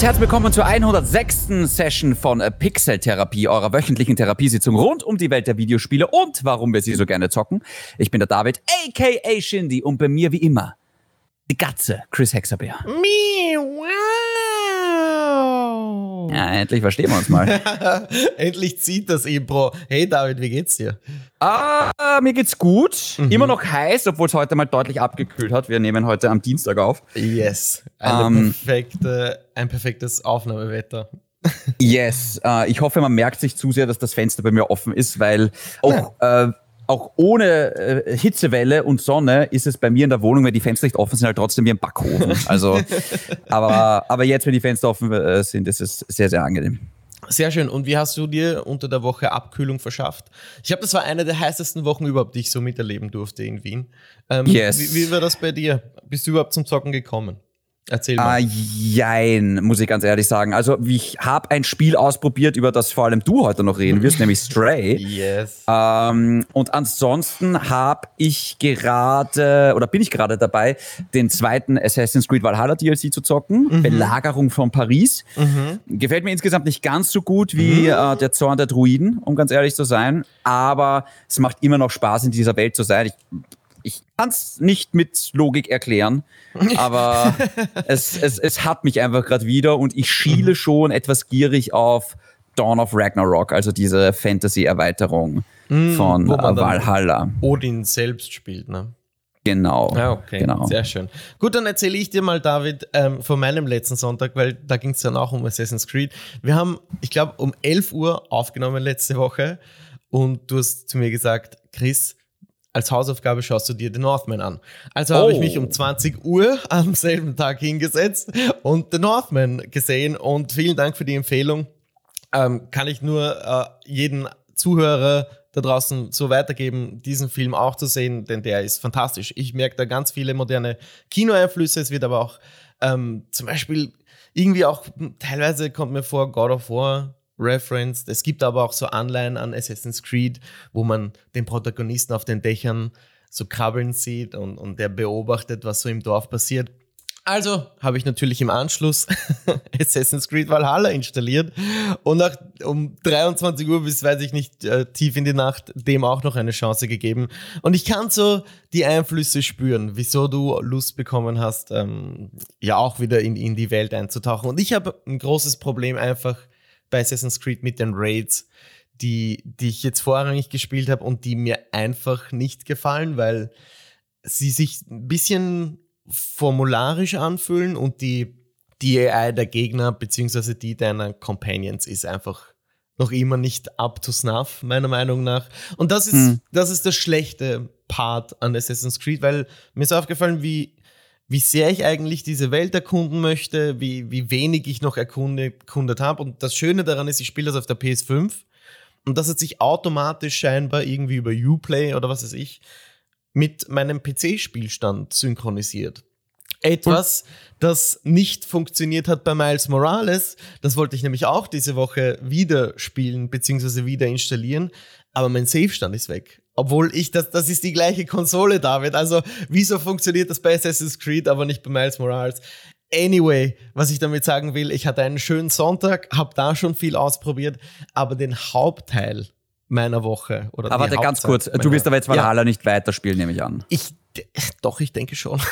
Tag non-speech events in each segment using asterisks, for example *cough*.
und herzlich willkommen zur 106. Session von äh, Pixel Therapie, eurer wöchentlichen Therapiesitzung rund um die Welt der Videospiele und warum wir sie so gerne zocken. Ich bin der David, aka Shindy, und bei mir wie immer die Gatze, Chris Hexabeer. Miau. Ja, endlich verstehen wir uns mal. *laughs* Endlich zieht das Impro. Hey David, wie geht's dir? ah, mir geht's gut. Immer noch heiß, obwohl es heute mal deutlich abgekühlt hat. Wir nehmen heute am Dienstag auf. Yes. Ähm. perfekte, ein perfektes Aufnahmewetter. Yes, äh, ich hoffe, man merkt sich zu sehr, dass das Fenster bei mir offen ist, weil auch, äh, auch ohne äh, Hitzewelle und Sonne ist es bei mir in der Wohnung, wenn die Fenster nicht offen sind, halt trotzdem wie ein Backofen. Also, *laughs* aber, aber jetzt, wenn die Fenster offen äh, sind, ist es sehr, sehr angenehm. Sehr schön. Und wie hast du dir unter der Woche Abkühlung verschafft? Ich habe, das war eine der heißesten Wochen überhaupt, die ich so miterleben durfte in Wien. Ähm, Yes. wie, wie war das bei dir? Bist du überhaupt zum Zocken gekommen? Erzähl Ah, mal. jein, muss ich ganz ehrlich sagen. Also, ich habe ein Spiel ausprobiert, über das vor allem du heute noch reden wirst, *laughs* nämlich Stray. yes. Ähm, und ansonsten habe ich gerade oder bin ich gerade dabei, den zweiten Assassin's Creed Valhalla DLC zu zocken. Belagerung von Paris. Gefällt mir insgesamt nicht ganz so gut wie äh, der Zorn der Druiden, um ganz ehrlich zu sein. Aber es macht immer noch Spaß, in dieser Welt zu sein. Ich, ich kann es nicht mit Logik erklären, *laughs* aber es, es, es hat mich einfach gerade wieder und ich schiele schon etwas gierig auf Dawn of Ragnarok, also diese Fantasy-Erweiterung von wo man äh, Valhalla. Odin selbst spielt, ne? Genau. Ja, okay, Genau. sehr schön. Gut, dann erzähle ich dir mal, David, ähm, von meinem letzten Sonntag, weil da ging es dann auch um Assassin's Creed. Wir haben, ich glaube, um 11 Uhr aufgenommen letzte Woche und du hast zu mir gesagt, Chris, als Hausaufgabe schaust du dir The Northman an. Also habe ich Oh. mich um 20 Uhr am selben Tag hingesetzt und The Northman gesehen und vielen Dank für die Empfehlung. Ähm, kann ich nur äh, jeden Zuhörer da draußen so weitergeben, diesen Film auch zu sehen, denn der ist fantastisch. Ich merke da ganz viele moderne Kinoeinflüsse. Es wird aber auch ähm, zum Beispiel irgendwie auch teilweise kommt mir vor God of War referenced. Es gibt aber auch so Anleihen an Assassin's Creed, wo man den Protagonisten auf den Dächern so krabbeln sieht und, und der beobachtet, was so im Dorf passiert. Also habe ich natürlich im Anschluss *laughs* Assassin's Creed Valhalla installiert und nach um 23 Uhr bis, weiß ich nicht, äh, tief in die Nacht dem auch noch eine Chance gegeben. Und ich kann so die Einflüsse spüren, wieso du Lust bekommen hast, ähm, ja auch wieder in, in die Welt einzutauchen. Und ich habe ein großes Problem einfach bei Assassin's Creed mit den Raids, die, die ich jetzt vorrangig gespielt habe und die mir einfach nicht gefallen, weil sie sich ein bisschen formularisch anfühlen und die, die AI der Gegner beziehungsweise die deiner Companions ist einfach noch immer nicht up to snuff, meiner Meinung nach. Und das ist, Hm. das ist das schlechte Part an Assassin's Creed, weil mir ist aufgefallen, wie, wie sehr ich eigentlich diese Welt erkunden möchte, wie, wie wenig ich noch erkunde- erkundet habe. Und das Schöne daran ist, ich spiele das auf der PS5 und das hat sich automatisch scheinbar irgendwie über Uplay oder was weiß ich mit meinem PC-Spielstand synchronisiert. Etwas, das nicht funktioniert hat bei Miles Morales. Das wollte ich nämlich auch diese Woche wieder spielen bzw. wieder installieren. Aber mein Save-Stand ist weg. Obwohl ich, das, das ist die gleiche Konsole, David. Also, wieso funktioniert das bei Assassin's Creed, aber nicht bei Miles Morales? Anyway, was ich damit sagen will, ich hatte einen schönen Sonntag, habe da schon viel ausprobiert, aber den Hauptteil meiner Woche oder Aber warte, ganz kurz, du wirst aber jetzt Ja. Valhalla nicht weiterspielen, nehme ich an. Ich, doch, ich denke schon. *laughs*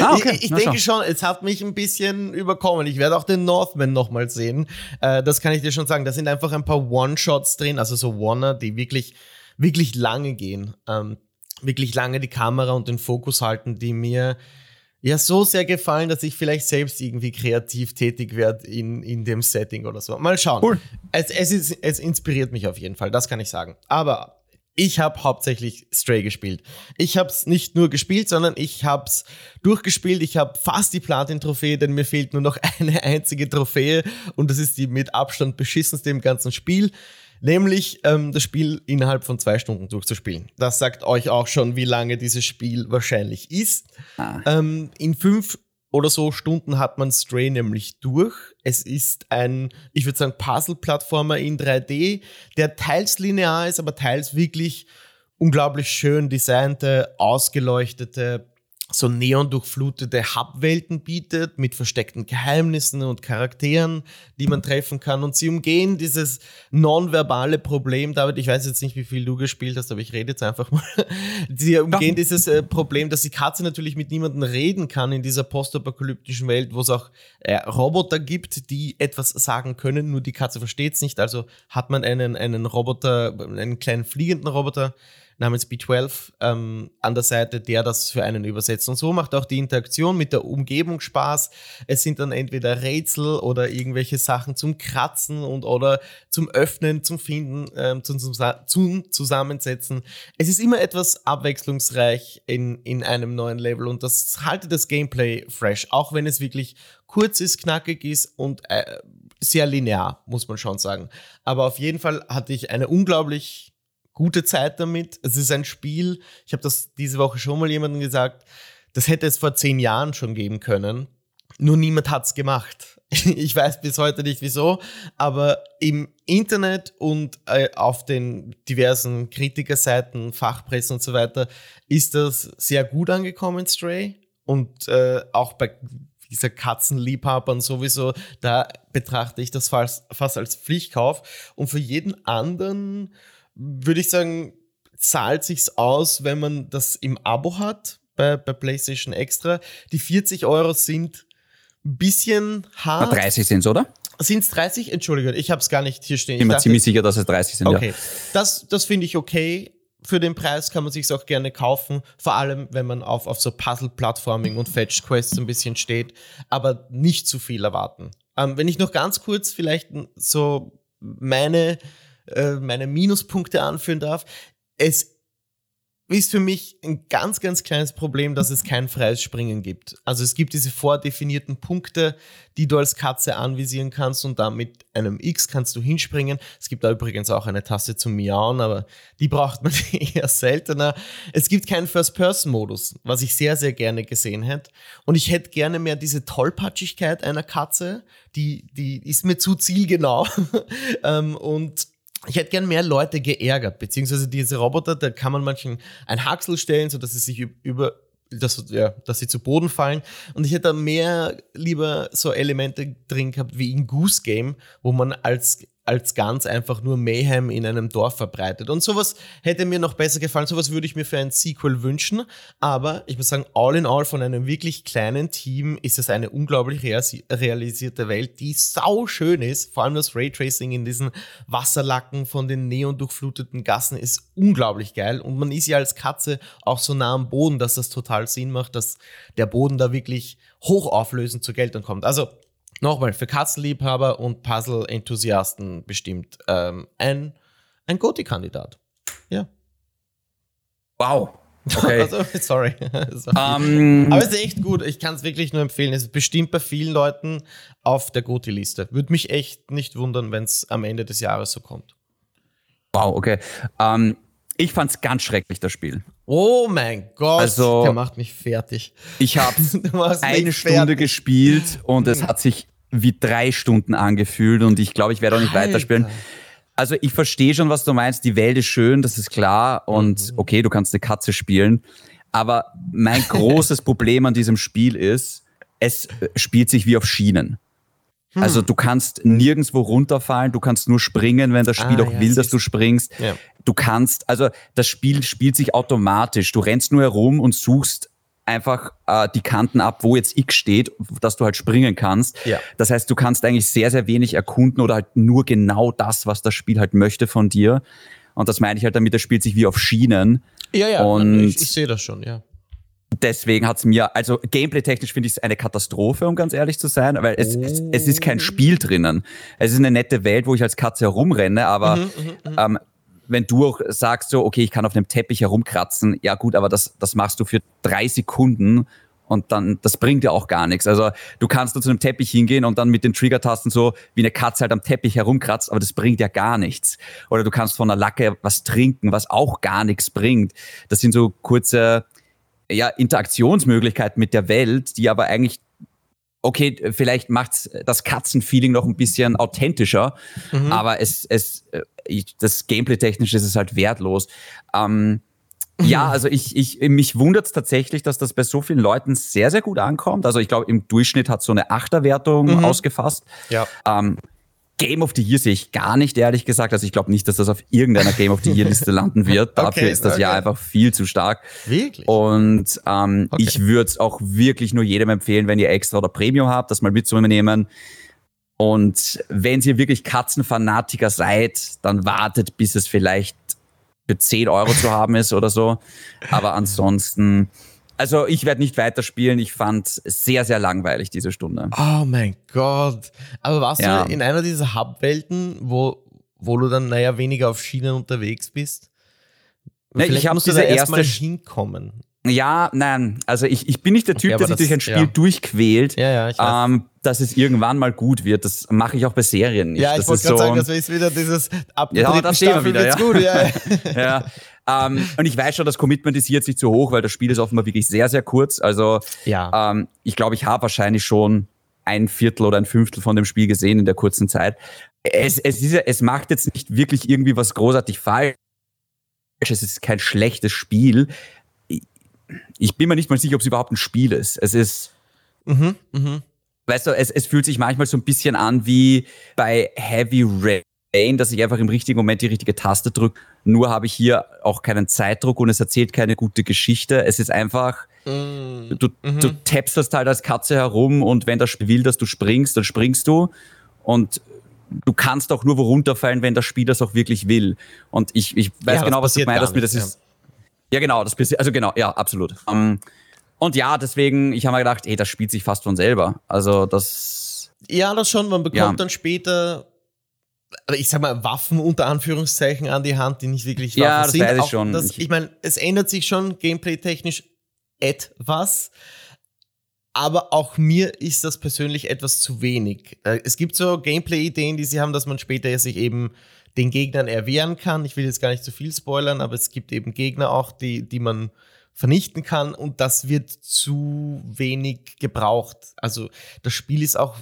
Ah, okay. Ich, ich denke schon, es hat mich ein bisschen überkommen. Ich werde auch den Northman nochmal sehen. Äh, das kann ich dir schon sagen. Da sind einfach ein paar One-Shots drin, also so Oneer, die wirklich, wirklich lange gehen. Ähm, wirklich lange die Kamera und den Fokus halten, die mir ja so sehr gefallen, dass ich vielleicht selbst irgendwie kreativ tätig werde in, in dem Setting oder so. Mal schauen. Cool. Es, es, ist, es inspiriert mich auf jeden Fall, das kann ich sagen. Aber ich habe hauptsächlich Stray gespielt. Ich habe es nicht nur gespielt, sondern ich habe es durchgespielt. Ich habe fast die Platin-Trophäe, denn mir fehlt nur noch *laughs* eine einzige Trophäe und das ist die mit Abstand beschissenste im ganzen Spiel. Nämlich ähm, das Spiel innerhalb von zwei Stunden durchzuspielen. Das sagt euch auch schon, wie lange dieses Spiel wahrscheinlich ist. Ah. Ähm, in fünf oder so Stunden hat man Stray nämlich durch. Es ist ein, ich würde sagen, Puzzle-Plattformer in 3D, der teils linear ist, aber teils wirklich unglaublich schön designte, ausgeleuchtete so neon durchflutete Hubwelten bietet mit versteckten Geheimnissen und Charakteren, die man treffen kann. Und sie umgehen dieses nonverbale Problem. David, ich weiß jetzt nicht, wie viel du gespielt hast, aber ich rede jetzt einfach mal. *laughs* Sie umgehen ja. dieses äh, Problem, dass die Katze natürlich mit niemandem reden kann in dieser postapokalyptischen Welt, wo es auch äh, Roboter gibt, die etwas sagen können, nur die Katze versteht es nicht. Also hat man einen, einen Roboter, einen kleinen fliegenden Roboter, namens B12 ähm, an der Seite, der das für einen übersetzt. Und so macht auch die Interaktion mit der Umgebung Spaß. Es sind dann entweder Rätsel oder irgendwelche Sachen zum Kratzen und oder zum Öffnen, zum Finden, ähm, zum, zum, zum Zusammensetzen. Es ist immer etwas abwechslungsreich in, in einem neuen Level und das haltet das Gameplay fresh, auch wenn es wirklich kurz ist, knackig ist und äh, sehr linear, muss man schon sagen. Aber auf jeden Fall hatte ich eine unglaublich gute Zeit damit. Es ist ein Spiel, ich habe das diese Woche schon mal jemandem gesagt, das hätte es vor zehn Jahren schon geben können. Nur niemand hat es gemacht. *laughs* Ich weiß bis heute nicht wieso, aber im Internet und äh, auf den diversen Kritikerseiten, Fachpresse und so weiter ist das sehr gut angekommen, Stray. Und äh, auch bei dieser Katzenliebhabern sowieso, da betrachte ich das fast, fast als Pflichtkauf. Und für jeden anderen würde ich sagen, zahlt sich's aus, wenn man das im Abo hat bei, bei PlayStation Extra. Die 40 Euro sind ein bisschen hart. Na, 30 sind oder? Sind es 30? Entschuldige, ich habe es gar nicht hier stehen. Ich bin mir ziemlich sicher, dass es 30 sind. Okay, ja. das, das finde ich okay. Für den Preis kann man sich auch gerne kaufen, vor allem wenn man auf, auf so Puzzle-Plattforming und Fetch-Quests ein bisschen steht, aber nicht zu viel erwarten. Ähm, wenn ich noch ganz kurz vielleicht so meine äh, meine Minuspunkte anführen darf. Es ist für mich ein ganz, ganz kleines Problem, dass es kein freies Springen gibt. Also es gibt diese vordefinierten Punkte, die du als Katze anvisieren kannst und dann mit einem X kannst du hinspringen. Es gibt da übrigens auch eine Taste zum Miauen, aber die braucht man *laughs* eher seltener. Es gibt keinen First-Person-Modus, was ich sehr, sehr gerne gesehen hätte. Und ich hätte gerne mehr diese Tollpatschigkeit einer Katze, die, die ist mir zu zielgenau. *laughs* Ähm, und ich hätte gern mehr Leute geärgert, beziehungsweise diese Roboter, da kann man manchen ein Haxel stellen, sodass sie sich über, dass, ja, dass sie zu Boden fallen. Und ich hätte mehr lieber so Elemente drin gehabt wie in Goose Game, wo man als als ganz einfach nur Mayhem in einem Dorf verbreitet. Und sowas hätte mir noch besser gefallen. Sowas würde ich mir für ein Sequel wünschen. Aber ich muss sagen, all in all von einem wirklich kleinen Team ist es eine unglaublich realisierte Welt, die sau schön ist. Vor allem das Raytracing in diesen Wasserlacken von den neon durchfluteten Gassen ist unglaublich geil. Und man ist ja als Katze auch so nah am Boden, dass das total Sinn macht, dass der Boden da wirklich hochauflösend zur Geltung kommt. Also nochmal, für Katzenliebhaber und Puzzle-Enthusiasten bestimmt ähm, ein, ein Goti-Kandidat. Ja. Wow. Okay. *laughs* also, sorry. *laughs* Um, ähm, Aber es ist echt gut. Ich kann es wirklich nur empfehlen. Es ist bestimmt bei vielen Leuten auf der Goti-Liste. Würde mich echt nicht wundern, wenn es am Ende des Jahres so kommt. Wow, okay. Um, ähm, ich fand es ganz schrecklich, das Spiel. Oh mein Gott, also, der macht mich fertig. Ich habe *laughs* eine Stunde fertig. gespielt und es hat sich wie drei Stunden angefühlt und ich glaube, ich werde auch nicht Alter. weiterspielen. Also ich verstehe schon, was du meinst. Die Welt ist schön, das ist klar. Und mhm. okay, du kannst eine Katze spielen. Aber mein *laughs* großes Problem an diesem Spiel ist, es spielt sich wie auf Schienen. Hm. Also du kannst nirgendwo runterfallen, du kannst nur springen, wenn das Spiel ah, auch ja, will, dass du springst. Ja. Du kannst, also das Spiel spielt sich automatisch. Du rennst nur herum und suchst einfach äh, die Kanten ab, wo jetzt X steht, dass du halt springen kannst. Ja. Das heißt, du kannst eigentlich sehr, sehr wenig erkunden oder halt nur genau das, was das Spiel halt möchte von dir. Und das meine ich halt damit, das spielt sich wie auf Schienen. Ja, ja, und ich, ich sehe das schon, ja. Deswegen hat's mir, also gameplay-technisch finde ich es eine Katastrophe, um ganz ehrlich zu sein, weil es, oh. es, es, ist kein Spiel drinnen. Es ist eine nette Welt, wo ich als Katze herumrenne, aber mhm, mhm, mhm. ähm, wenn du auch sagst so, okay, ich kann auf einem Teppich herumkratzen, ja gut, aber das, das machst du für drei Sekunden und dann, das bringt dir auch gar nichts. Also du kannst da zu einem Teppich hingehen und dann mit den Trigger-Tasten so wie eine Katze halt am Teppich herumkratzt, aber das bringt ja gar nichts. Oder du kannst von der Lacke was trinken, was auch gar nichts bringt. Das sind so kurze ja, Interaktionsmöglichkeiten mit der Welt, die aber eigentlich okay, vielleicht macht das Katzenfeeling noch ein bisschen authentischer, mhm. aber es, es, äh, das Gameplay-technisch ist es halt wertlos. Ähm, Ja, also ich, ich, mich wundert es tatsächlich, dass das bei so vielen Leuten sehr, sehr gut ankommt. Also ich glaube, im Durchschnitt hat so eine Achterwertung mhm. ausgefasst. Ja. Ähm, Game of the Year sehe ich gar nicht, ehrlich gesagt. Also ich glaube nicht, dass das auf irgendeiner Game of the Year Liste *laughs* landen wird. Dafür okay, ist das okay. Jahr einfach viel zu stark. Wirklich? Und ähm, okay. ich würde es auch wirklich nur jedem empfehlen, wenn ihr extra oder Premium habt, das mal mitzunehmen. Und wenn ihr wirklich Katzenfanatiker seid, dann wartet, bis es vielleicht für 10 Euro zu haben ist oder so. Aber ansonsten, also ich werde nicht weiterspielen. Ich fand es sehr, sehr langweilig, diese Stunde. Oh mein Gott. Aber warst ja. du in einer dieser Hub-Welten, wo, wo du dann, naja, weniger auf Schienen unterwegs bist? Nee, ich habe diese erste hinkommen. Ja, nein, also ich, ich bin nicht der Typ, okay, der sich das, durch ein Spiel ja. durchquält, ja, ja. Ähm, dass es irgendwann mal gut wird. Das mache ich auch bei Serien nicht. Ja, ich wollte gerade so, sagen, das ist wieder dieses ab ja, dritten Staffel wieder, ja. gut. Ja, *laughs* ja. ähm, und ich weiß schon, das Commitment ist jetzt nicht so hoch, weil das Spiel ist offenbar wirklich sehr, sehr kurz. Also ja. ähm, ich glaube, ich habe wahrscheinlich schon ein Viertel oder ein Fünftel von dem Spiel gesehen in der kurzen Zeit. Es, es, ist, es macht jetzt nicht wirklich irgendwie was großartig falsch. Es ist kein schlechtes Spiel ich bin mir nicht mal sicher, ob es überhaupt ein Spiel ist. Es ist, mhm, mh. weißt du, es, es fühlt sich manchmal so ein bisschen an wie bei Heavy Rain, dass ich einfach im richtigen Moment die richtige Taste drücke. Nur habe ich hier auch keinen Zeitdruck und es erzählt keine gute Geschichte. Es ist einfach, mhm. du, mhm. du tapst halt als Katze herum und wenn das Spiel will, dass du springst, dann springst du. Und du kannst auch nur wo runterfallen, wenn das Spiel das auch wirklich will. Und ich, ich weiß ja, genau, was du meinst, dass das ist. Ja genau, das also genau, ja, absolut. Um, ähm, und ja, deswegen, ich habe mir gedacht, ey, das spielt sich fast von selber. Also das. Ja, das schon. Man bekommt ja. dann später, ich sag mal, Waffen unter Anführungszeichen an die Hand, die nicht wirklich Waffen ja, das sind. Weiß ich schon. Das, ich meine, es ändert sich schon gameplay-technisch etwas. Aber auch mir ist das persönlich etwas zu wenig. Äh, es gibt so Gameplay-Ideen, die sie haben, dass man später sich eben den Gegnern erwehren kann. Ich will jetzt gar nicht zu viel spoilern, aber es gibt eben Gegner auch, die, die man vernichten kann und das wird zu wenig gebraucht. Also das Spiel ist auch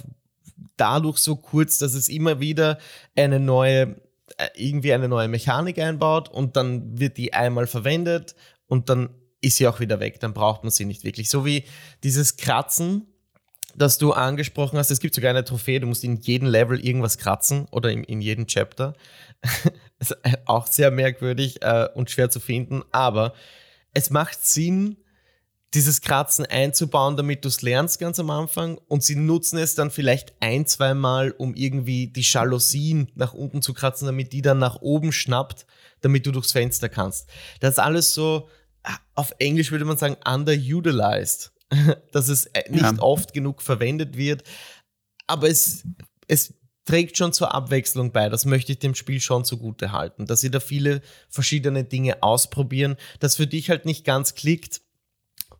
dadurch so kurz, dass es immer wieder eine neue, äh, irgendwie eine neue Mechanik einbaut und dann wird die einmal verwendet und dann ist sie auch wieder weg. Dann braucht man sie nicht wirklich. So wie dieses Kratzen, das du angesprochen hast. Es gibt sogar eine Trophäe, du musst in jedem Level irgendwas kratzen oder in, in jedem Chapter. *laughs* auch sehr merkwürdig äh, und schwer zu finden, aber es macht Sinn, dieses Kratzen einzubauen, damit du es lernst ganz am Anfang und sie nutzen es dann vielleicht ein, zwei Mal, um irgendwie die Jalousien nach unten zu kratzen, damit die dann nach oben schnappt, damit du durchs Fenster kannst. Das ist alles so, äh, auf Englisch würde man sagen, underutilized. *laughs* dass es äh, nicht ja. oft genug verwendet wird. Aber es, es trägt schon zur Abwechslung bei. Das möchte ich dem Spiel schon zugute halten, dass sie da viele verschiedene Dinge ausprobieren, das für dich halt nicht ganz klickt.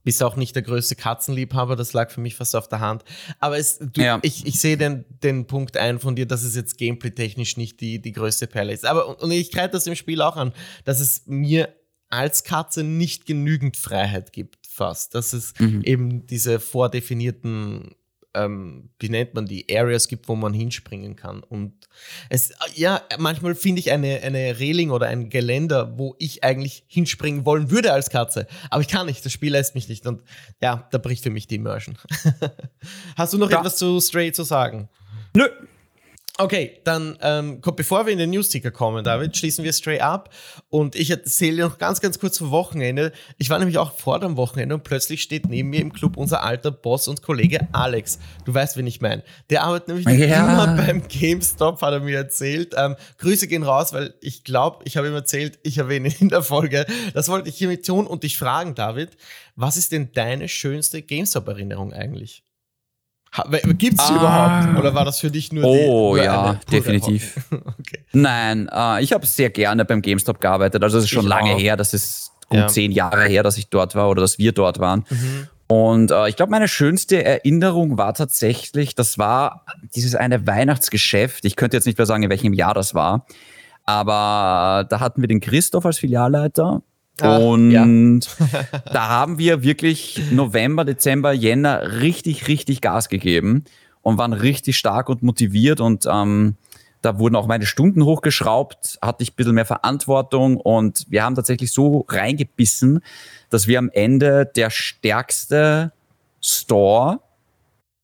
Bist auch nicht der größte Katzenliebhaber, das lag für mich fast auf der Hand. Aber es, du, ja. ich, ich sehe den, den Punkt ein von dir, dass es jetzt gameplay-technisch nicht die, die größte Perle ist. Aber und ich kreide das im Spiel auch an, dass es mir als Katze nicht genügend Freiheit gibt fast, dass es mhm. eben diese vordefinierten, ähm, wie nennt man die, Areas gibt, wo man hinspringen kann. Und es, ja, manchmal finde ich eine, eine Reling oder ein Geländer, wo ich eigentlich hinspringen wollen würde als Katze. Aber ich kann nicht, das Spiel lässt mich nicht. Und ja, da bricht für mich die Immersion. *laughs* Hast du noch ja. etwas zu Stray zu sagen? Nö, Okay, dann ähm, bevor wir in den Newsticker kommen, David, schließen wir Stray ab. Und ich erzähle noch ganz, ganz kurz vom Wochenende. Ich war nämlich auch vor dem Wochenende und plötzlich steht neben mir im Club unser alter Boss und Kollege Alex. Du weißt, wen ich meine. Der arbeitet nämlich ja. immer beim GameStop, hat er mir erzählt. Ähm, Grüße gehen raus, weil ich glaube, ich habe ihm erzählt, ich erwähne ihn in der Folge. Das wollte ich hiermit tun und dich fragen, David. Was ist denn deine schönste GameStop-Erinnerung eigentlich? Gibt es ah. überhaupt? Oder war das für dich nur Oh die, ja, definitiv. *laughs* okay. Nein, äh, ich habe sehr gerne beim GameStop gearbeitet. Also es ist schon ich lange auch. her, das ist gut ja. zehn Jahre her, dass ich dort war oder dass wir dort waren. Mhm. Und äh, ich glaube, meine schönste Erinnerung war tatsächlich, das war dieses eine Weihnachtsgeschäft. Ich könnte jetzt nicht mehr sagen, in welchem Jahr das war. Aber da hatten wir den Christoph als Filialleiter Ah, und ja. *laughs* da haben wir wirklich November, Dezember, Jänner richtig, richtig Gas gegeben und waren richtig stark und motiviert und ähm, Da wurden auch meine Stunden hochgeschraubt, hatte ich ein bisschen mehr Verantwortung und wir haben tatsächlich so reingebissen, dass wir am Ende der stärkste Store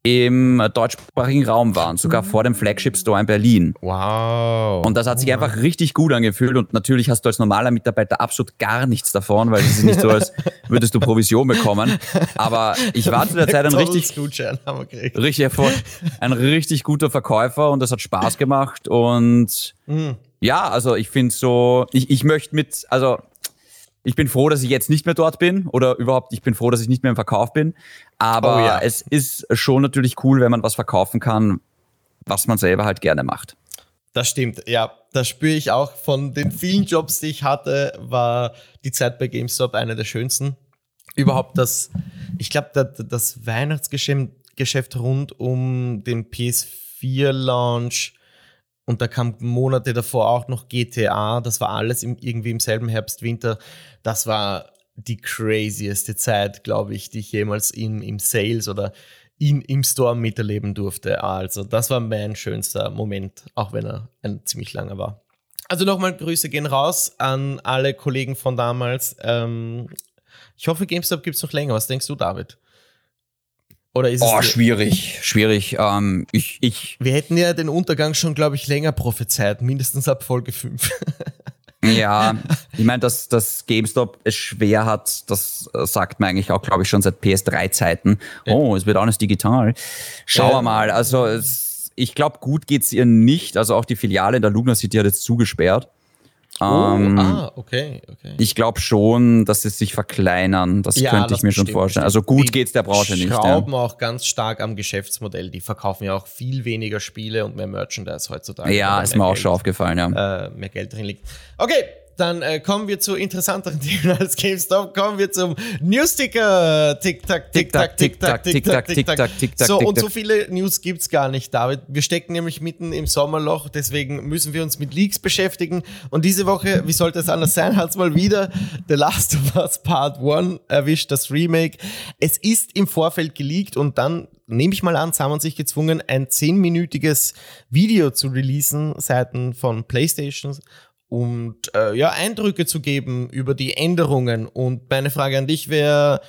im deutschsprachigen Raum waren, sogar vor dem Flagship Store in Berlin. Wow. Und das hat sich einfach richtig gut angefühlt und natürlich hast du als normaler Mitarbeiter absolut gar nichts davon, weil es ist nicht so, als *laughs* würdest du Provision bekommen. Aber ich war zu der Zeit ein richtig, richtig *laughs* ein richtig guter Verkäufer und das hat Spaß gemacht und Mhm. ja, also ich finde so, ich, ich möchte mit, also ich bin froh, dass ich jetzt nicht mehr dort bin oder überhaupt, ich bin froh, dass ich nicht mehr im Verkauf bin. Aber Oh ja. es ist schon natürlich cool, wenn man was verkaufen kann, was man selber halt gerne macht. Das stimmt, ja. Das spüre ich auch. Von den vielen Jobs, die ich hatte, war die Zeit bei GameStop eine der schönsten. Überhaupt das, ich glaube, das, das Weihnachtsgeschäft Geschäft rund um den PS4-Launch und da kam Monate davor auch noch GTA. Das war alles im, irgendwie im selben Herbst, Winter. Das war die crazieste Zeit, glaube ich, die ich jemals in, im Sales oder in, im Store miterleben durfte. Also, das war mein schönster Moment, auch wenn er ein ziemlich langer war. Also nochmal Grüße gehen raus an alle Kollegen von damals. Ähm, ich hoffe, GameStop gibt es noch länger. Was denkst du, David? Oder ist Oh, es. schwierig, schwierig. Ähm, ich, ich, Wir hätten ja den Untergang schon, glaube ich, länger prophezeit, mindestens ab Folge 5. *laughs* ja, *laughs* ich meine, dass, dass GameStop es schwer hat, das äh, sagt man eigentlich auch, glaube ich, schon seit PS3-Zeiten. Oh, es wird alles digital. Schauen Ja. wir mal. Also es, ich glaube, gut geht's ihr nicht. Also auch die Filiale in der Lugner City hat jetzt zugesperrt. Ähm, ah, okay, okay. Ich glaube schon, dass sie sich verkleinern. Das Ja, könnte das ich mir schon vorstellen. Also gut Die geht's der Branche nicht. Ja. schrauben auch ganz stark am Geschäftsmodell. Die verkaufen ja auch viel weniger Spiele und mehr Merchandise heutzutage. ja, ist mir auch Geld, schon aufgefallen, ja. Äh, mehr Geld drin liegt. Okay, dann äh, kommen wir zu interessanteren *laughs* Themen als GameStop. Kommen wir zum Newsticker. Tick-Tack, Tick-Tack, Tick-Tack, Tick-Tack, Tick-Tack. Tick-Tack, So, und so viele News gibt's gar nicht, David. Wir stecken nämlich mitten im Sommerloch, deswegen müssen wir uns mit Leaks beschäftigen. Und diese Woche, wie sollte es anders sein, hat's mal wieder The Last of Us Part 1 erwischt, das Remake. Es ist im Vorfeld geleakt und dann nehme ich mal an, sie haben sich gezwungen, ein zehnminütiges Video zu releasen, Seiten von PlayStation und äh, ja, Eindrücke zu geben über die Änderungen. Und meine Frage an dich wäre,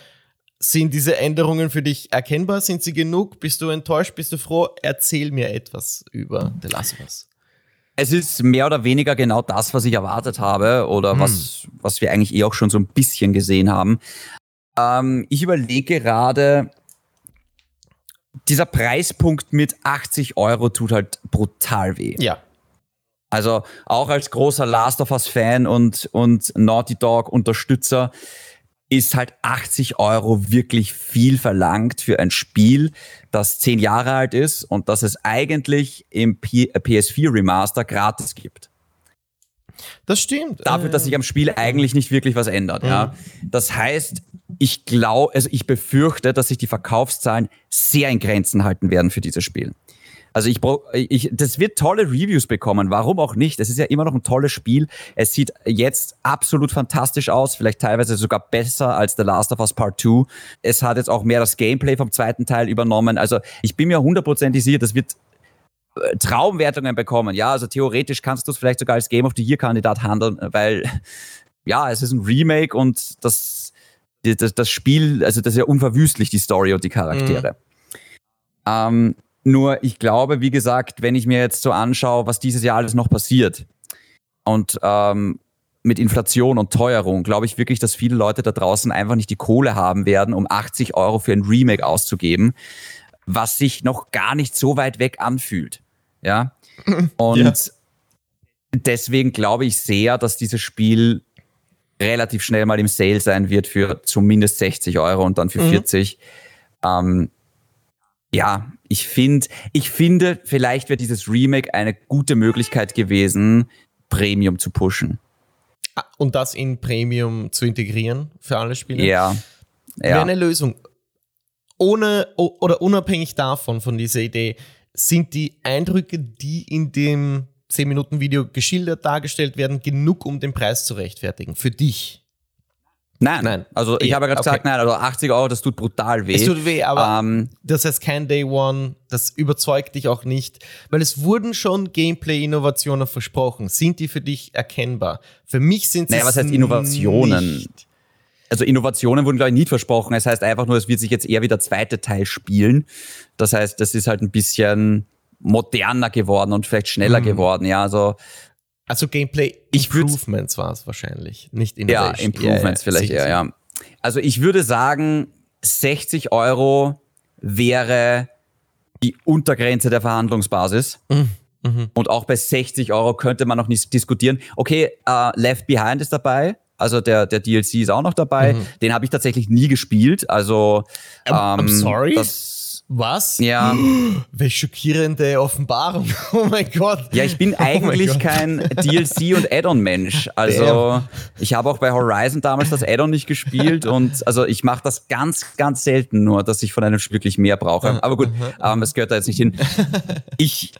sind diese Änderungen für dich erkennbar? Sind sie genug? Bist du enttäuscht? Bist du froh? Erzähl mir etwas über The Last of Us. Es ist mehr oder weniger genau das, was ich erwartet habe oder Hm. was, was wir eigentlich eh auch schon so ein bisschen gesehen haben. Ähm, ich überlege gerade, dieser Preispunkt mit 80 Euro tut halt brutal weh. Ja. Also auch als großer Last of Us Fan und, und Naughty Dog Unterstützer ist halt 80 Euro wirklich viel verlangt für ein Spiel, das zehn Jahre alt ist und das es eigentlich im P PS4 Remaster gratis gibt. Das stimmt. Dafür, dass sich am Spiel eigentlich nicht wirklich was ändert. Ja. Das heißt, ich glaube, also ich befürchte, dass sich die Verkaufszahlen sehr in Grenzen halten werden für dieses Spiel. Also ich, brauch- ich, das wird tolle Reviews bekommen. Warum auch nicht? Es ist ja immer noch ein tolles Spiel. Es sieht jetzt absolut fantastisch aus, vielleicht teilweise sogar besser als The Last of Us Part 2. Es hat jetzt auch mehr das Gameplay vom zweiten Teil übernommen. Also ich bin mir hundertprozentig sicher, das wird äh, Traumwertungen bekommen. Ja, also theoretisch kannst du es vielleicht sogar als Game of the Year Kandidat handeln, weil ja, es ist ein Remake und das, das, das Spiel, also das ist ja unverwüstlich, die Story und die Charaktere. Ähm, nur ich glaube, wie gesagt, wenn ich mir jetzt so anschaue, was dieses Jahr alles noch passiert und ähm, mit Inflation und Teuerung, glaube ich wirklich, dass viele Leute da draußen einfach nicht die Kohle haben werden, um 80 Euro für ein Remake auszugeben, was sich noch gar nicht so weit weg anfühlt. Ja. *laughs* Und Ja. deswegen glaube ich sehr, dass dieses Spiel relativ schnell mal im Sale sein wird für zumindest 60 Euro und dann für 40. Ähm, ja, ich finde, ich finde, vielleicht wäre dieses Remake eine gute Möglichkeit gewesen, Premium zu pushen. Ah, Und das in Premium zu integrieren für alle Spiele. Ja. Wäre Ja. eine Lösung. Ohne oder unabhängig davon, von dieser Idee, sind die Eindrücke, die in dem 10-Minuten-Video geschildert dargestellt werden, genug, um den Preis zu rechtfertigen? Für dich? Nein, nein. Also ich ja, habe ja gerade okay. gesagt, nein, also 80 Euro, das tut brutal weh. Es tut weh, aber ähm, das heißt kein Day One, das überzeugt dich auch nicht, weil es wurden schon Gameplay-Innovationen versprochen. Sind die für dich erkennbar? Für mich sind sie Naja, was heißt Innovationen? Nicht. Also Innovationen wurden, glaube ich, nicht versprochen. Es heißt einfach nur, es wird sich jetzt eher wie der zweite Teil spielen. Das heißt, das ist halt ein bisschen moderner geworden und vielleicht schneller mhm. geworden. Ja, also also Gameplay Improvements war es wahrscheinlich, nicht Innovation. Ja, Improvements ja, ja, vielleicht eher, ja. Also ich würde sagen, 60 Euro wäre die Untergrenze der Verhandlungsbasis. Mhm. Mhm. Und auch bei 60 Euro könnte man noch nicht diskutieren. Okay, uh, Left Behind ist dabei. Also der, der DLC ist auch noch dabei. Mhm. Den habe ich tatsächlich nie gespielt. Also ähm, I'm sorry. Das, was? Ja. *gasps* Welche schockierende Offenbarung. *laughs* Oh mein Gott. Ja, ich bin oh eigentlich kein DLC- und Add-on-Mensch. *laughs* Also Damn. ich habe auch bei Horizon damals das Add-on nicht gespielt *laughs* und also ich mache das ganz, ganz selten nur, dass ich von einem Spiel wirklich mehr brauche. Aber gut, ähm, es gehört da jetzt nicht hin. Ich,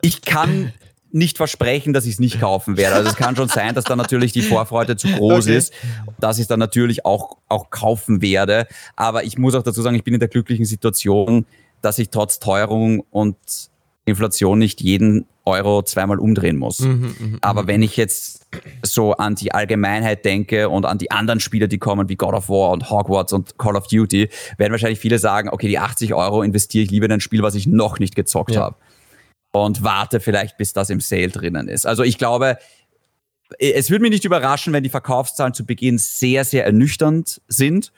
ich kann nicht versprechen, dass ich es nicht kaufen werde. Also es kann schon sein, dass da natürlich die Vorfreude zu groß okay. ist, dass ich es dann natürlich auch, auch kaufen werde. Aber ich muss auch dazu sagen, ich bin in der glücklichen Situation, dass ich trotz Teuerung und Inflation nicht jeden Euro zweimal umdrehen muss. Mhm, mh, mhm. Aber wenn ich jetzt so an die Allgemeinheit denke und an die anderen Spiele, die kommen, wie God of War und Hogwarts und Call of Duty, werden wahrscheinlich viele sagen, okay, die 80 Euro investiere ich lieber in ein Spiel, was ich noch nicht gezockt ja. habe und warte vielleicht, bis das im Sale drinnen ist. Also ich glaube, es würde mich nicht überraschen, wenn die Verkaufszahlen zu Beginn sehr, sehr ernüchternd sind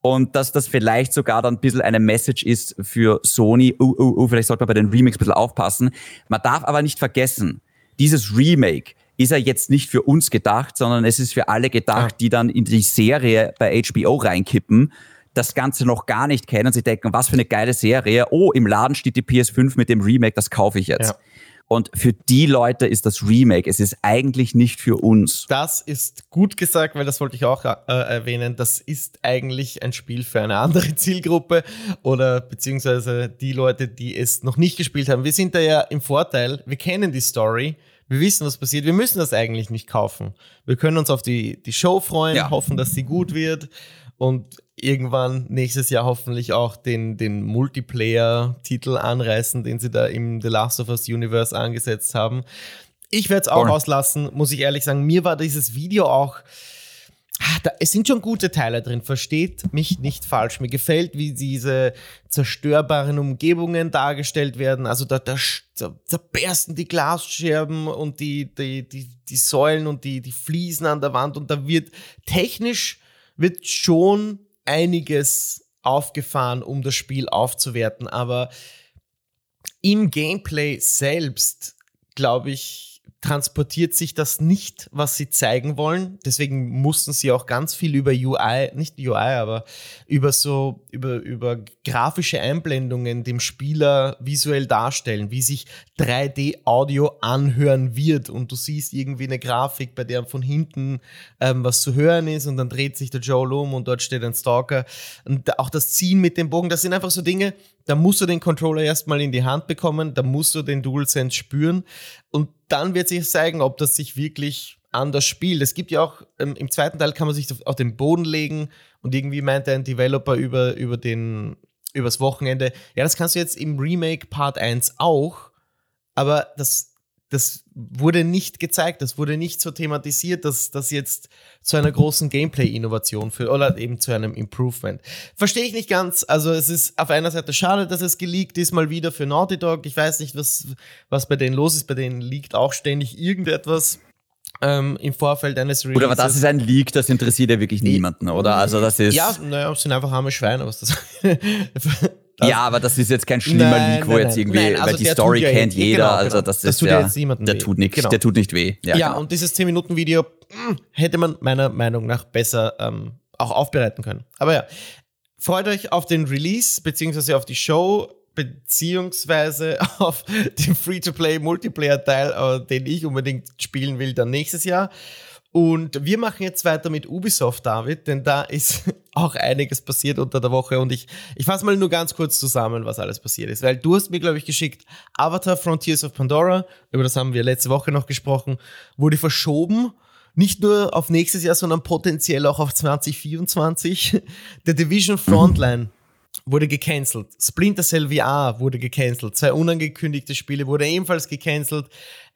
und dass das vielleicht sogar dann ein bisschen eine Message ist für Sony, uh, uh, uh, vielleicht sollte man bei den Remakes ein bisschen aufpassen. Man darf aber nicht vergessen, dieses Remake ist ja jetzt nicht für uns gedacht, sondern es ist für alle gedacht, die dann in die Serie bei HBO reinkippen das Ganze noch gar nicht kennen. Sie denken, was für eine geile Serie. Oh, im Laden steht die PS5 mit dem Remake, das kaufe ich jetzt. Ja. Und für die Leute ist das Remake, es ist eigentlich nicht für uns. Das ist gut gesagt, weil das wollte ich auch äh, erwähnen. Das ist eigentlich ein Spiel für eine andere *laughs* Zielgruppe oder beziehungsweise die Leute, die es noch nicht gespielt haben. Wir sind da ja im Vorteil, wir kennen die Story. Wir wissen, was passiert. Wir müssen das eigentlich nicht kaufen. Wir können uns auf die, die Show freuen, ja. hoffen, dass sie gut wird. Und irgendwann nächstes Jahr hoffentlich auch den, den Multiplayer-Titel anreißen, den sie da im The Last of Us Universe angesetzt haben. Ich werde es auch Voll. auslassen, muss ich ehrlich sagen. Mir war dieses Video auch. Ah, da, es sind schon gute Teile drin, versteht mich nicht falsch. Mir gefällt, wie diese zerstörbaren Umgebungen dargestellt werden. Also da, da zerbersten die Glasscherben und die, die, die, die Säulen und die, die Fliesen an der Wand und da wird technisch wird schon einiges aufgefahren, um das Spiel aufzuwerten, aber im Gameplay selbst, glaube ich, transportiert sich das nicht, was sie zeigen wollen. Deswegen mussten sie auch ganz viel über UI, nicht UI, aber über so, über, über grafische Einblendungen dem Spieler visuell darstellen, wie sich 3D-Audio anhören wird. Und du siehst irgendwie eine Grafik, bei der von hinten ähm, was zu hören ist und dann dreht sich der Joel um und dort steht ein Stalker. Und auch das Ziehen mit dem Bogen, das sind einfach so Dinge, da musst du den Controller erstmal in die Hand bekommen, da musst du den DualSense spüren und dann wird sich zeigen, ob das sich wirklich anders spielt. Es gibt ja auch, ähm, im zweiten Teil kann man sich auf den Boden legen und irgendwie meinte ein Developer über, über den, übers Wochenende, ja, das kannst du jetzt im Remake Part 1 auch, aber das das wurde nicht gezeigt, das wurde nicht so thematisiert, dass das jetzt zu einer großen Gameplay-Innovation führt oder eben zu einem Improvement. Verstehe ich nicht ganz. Also es ist auf einer Seite schade, dass es geleakt ist, mal wieder für Naughty Dog. Ich weiß nicht, was, was bei denen los ist. Bei denen liegt auch ständig irgendetwas. Ähm, im Vorfeld eines Releases. Oder aber das ist ein Leak, das interessiert ja wirklich niemanden, oder? Also das ist. Ja, naja, es sind einfach arme Schweine, was das Das ja, aber das ist jetzt kein schlimmer nein, Leak, wo nein, jetzt irgendwie, nein, also weil die Story ja kennt jeder, genau, also genau. das, das ist tut ja, jetzt niemanden der weh. tut nicht, genau. der tut nicht weh. Ja, ja genau. und dieses 10-Minuten-Video hm, hätte man meiner Meinung nach besser ähm, auch aufbereiten können. Aber ja, freut euch auf den Release, beziehungsweise auf die Show, beziehungsweise *laughs* auf den Free-to-Play-Multiplayer-Teil, äh, den ich unbedingt spielen will, dann nächstes Jahr. Und wir machen jetzt weiter mit Ubisoft, David, denn da ist *laughs* auch einiges passiert unter der Woche und ich, ich fasse mal nur ganz kurz zusammen, was alles passiert ist, weil du hast mir, glaube ich, geschickt, Avatar Frontiers of Pandora, über das haben wir letzte Woche noch gesprochen, wurde verschoben nicht nur auf nächstes Jahr, sondern potenziell auch auf 2024. Der *laughs* Division Frontline. Wurde gecancelt. Splinter Cell VR wurde gecancelt. Zwei unangekündigte Spiele wurde ebenfalls gecancelt.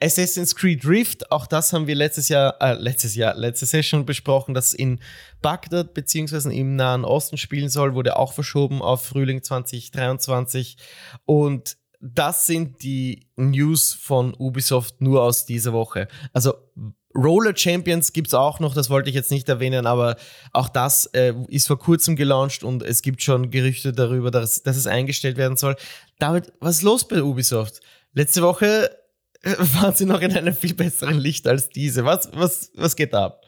Assassin's Creed Rift, auch das haben wir letztes Jahr, äh, letztes Jahr, letzte Session besprochen, das in Bagdad beziehungsweise im Nahen Osten spielen soll, wurde auch verschoben auf Frühling 2023. Und das sind die News von Ubisoft nur aus dieser Woche. Also Roller Champions gibt es auch noch, das wollte ich jetzt nicht erwähnen, aber auch das äh, ist vor kurzem gelauncht und es gibt schon Gerüchte darüber, dass, dass es eingestellt werden soll. David, was ist los bei Ubisoft? Letzte Woche äh, *laughs* waren sie noch in einem viel besseren Licht als diese. Was, was, was geht da ab?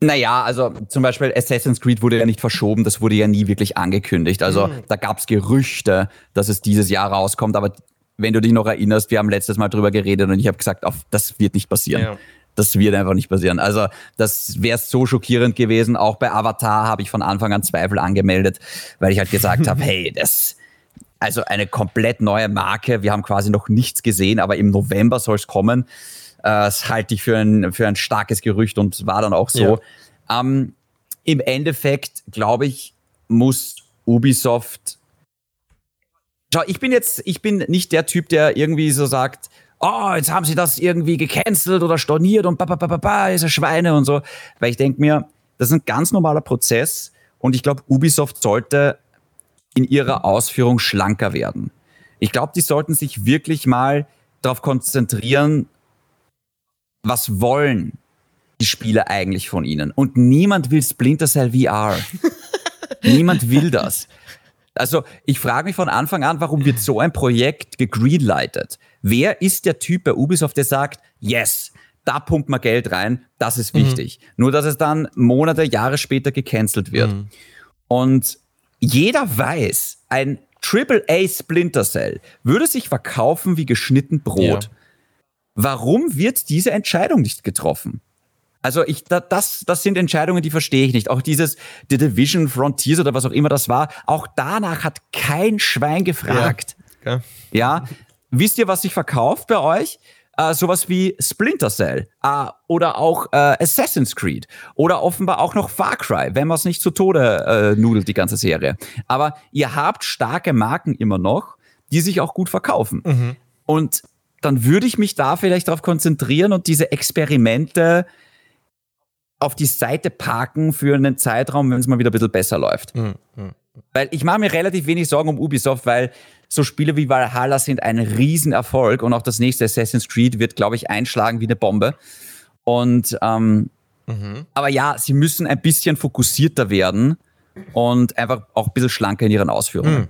Naja, also zum Beispiel Assassin's Creed wurde ja nicht verschoben, das wurde ja nie wirklich angekündigt. Also mhm. da gab es Gerüchte, dass es dieses Jahr rauskommt, aber wenn du dich noch erinnerst, wir haben letztes Mal drüber geredet und ich habe gesagt, auf, das wird nicht passieren. Ja. Das wird einfach nicht passieren. Also das wäre so schockierend gewesen. Auch bei Avatar habe ich von Anfang an Zweifel angemeldet, weil ich halt gesagt habe, *laughs* hey, das also eine komplett neue Marke. Wir haben quasi noch nichts gesehen, aber im November soll es kommen. Äh, das halte ich für ein, für ein starkes Gerücht und war dann auch so. Ja. Ähm, Im Endeffekt, glaube ich, muss Ubisoft. Schau, ich bin jetzt, ich bin nicht der Typ, der irgendwie so sagt, oh, jetzt haben sie das irgendwie gecancelt oder storniert und ba, ist Schweine und so. Weil ich denke mir, das ist ein ganz normaler Prozess und ich glaube, Ubisoft sollte in ihrer Ausführung schlanker werden. Ich glaube, die sollten sich wirklich mal darauf konzentrieren, was wollen die Spieler eigentlich von ihnen. Und niemand will Splinter Cell VR. *laughs* niemand will das. Also ich frage mich von Anfang an, warum wird so ein Projekt gegreenlightet? Wer ist der Typ bei Ubisoft, der sagt, yes, da pumpt man Geld rein, das ist mhm. wichtig. Mhm. Nur, dass es dann Monate, Jahre später gecancelt wird. Mhm. Und jeder weiß, ein AAA Splinter Cell würde sich verkaufen wie geschnitten Brot. Ja. Warum wird diese Entscheidung nicht getroffen? Also ich, das, das sind Entscheidungen, die verstehe ich nicht. Auch dieses The Division Frontiers oder was auch immer das war, auch danach hat kein Schwein gefragt. Ja, ja? Wisst ihr, was sich verkauft bei euch? äh, sowas wie Splinter Cell äh, oder auch äh, Assassin's Creed oder offenbar auch noch Far Cry, wenn man es nicht zu Tode äh, nudelt, die ganze Serie. Aber ihr habt starke Marken immer noch, die sich auch gut verkaufen. Mhm. Und dann würde ich mich da vielleicht darauf konzentrieren und diese Experimente auf die Seite parken für einen Zeitraum, wenn es mal wieder ein bisschen besser läuft. Mhm. mhm. Weil ich mache mir relativ wenig Sorgen um Ubisoft, weil so Spiele wie Valhalla sind ein Riesenerfolg und auch das nächste Assassin's Creed wird, glaube ich, einschlagen wie eine Bombe. Und ähm, mhm. aber ja, sie müssen ein bisschen fokussierter werden und einfach auch ein bisschen schlanker in ihren Ausführungen. Mhm.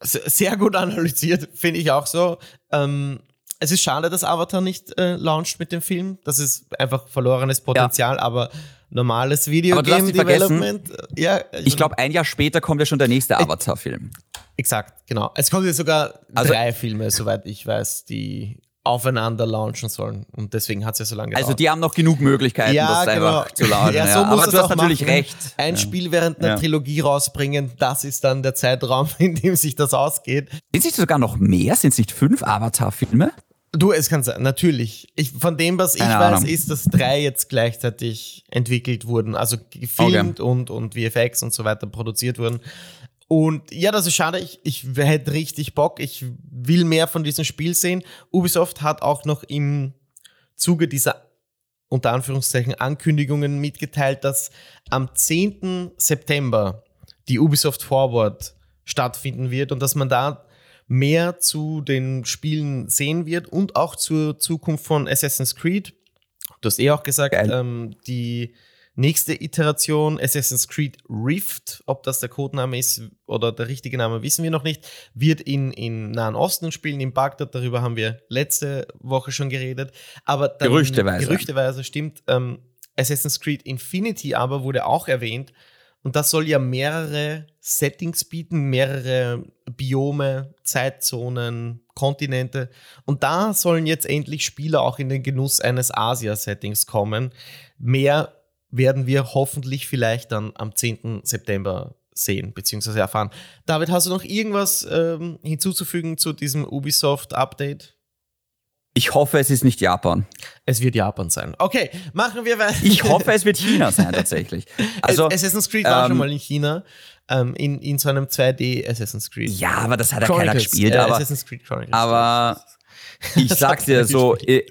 Sehr gut analysiert, finde ich auch so. Ähm, es ist schade, dass Avatar nicht äh, launcht mit dem Film. Das ist einfach verlorenes Potenzial, ja. aber normales Videogame Development. Ja, ich, ich glaube, ein Jahr später kommt ja schon der nächste Avatar-Film. Exakt, genau. Es kommen ja sogar also, drei Filme, soweit ich weiß, die aufeinander launchen sollen. Und deswegen hat es ja so lange gedauert. Also die haben noch genug Möglichkeiten, ja, das genau. einfach zu laden. Ja, so ja. muss Aber du hast natürlich machen. recht. Ein ja. Spiel während einer Trilogie rausbringen, das ist dann der Zeitraum, *laughs* in dem sich das ausgeht. Sind es nicht sogar noch mehr? Sind es nicht fünf Avatar-Filme? Du, es kann sein, natürlich. Ich, von dem, was ich Keine weiß, Ahnung. ist, dass drei jetzt gleichzeitig entwickelt wurden, also gefilmt okay. und, und VFX und so weiter produziert wurden. Und ja, das ist schade. Ich, ich hätte richtig Bock. Ich will mehr von diesem Spiel sehen. Ubisoft hat auch noch im Zuge dieser unter Anführungszeichen Ankündigungen mitgeteilt, dass am 10. September die Ubisoft Forward stattfinden wird und dass man da mehr zu den Spielen sehen wird und auch zur Zukunft von Assassin's Creed. Du hast eh auch gesagt, ähm, die nächste Iteration Assassin's Creed Rift, ob das der Codename ist oder der richtige Name, wissen wir noch nicht, wird in, in Nahen Osten spielen, in Bagdad. Darüber haben wir letzte Woche schon geredet. Aber dann, gerüchteweise. Gerüchteweise stimmt. Ähm, Assassin's Creed Infinity aber wurde auch erwähnt. Und das soll ja mehrere Settings bieten, mehrere Biome, Zeitzonen, Kontinente. Und da sollen jetzt endlich Spieler auch in den Genuss eines Asia-Settings kommen. Mehr werden wir hoffentlich vielleicht dann am 10. September sehen bzw. erfahren. David, hast du noch irgendwas ähm, hinzuzufügen zu diesem Ubisoft-Update? Ich hoffe, es ist nicht Japan. Es wird Japan sein. Okay, machen wir weiter. Ich hoffe, es wird China sein, tatsächlich. *laughs* Also, Assassin's Creed war ähm, schon mal in China, ähm, in, in so einem 2D Assassin's Creed. ja, aber das hat ja keiner gespielt. äh, aber Assassin's Creed Chronicles. Aber *laughs* ich sag's dir so, eh,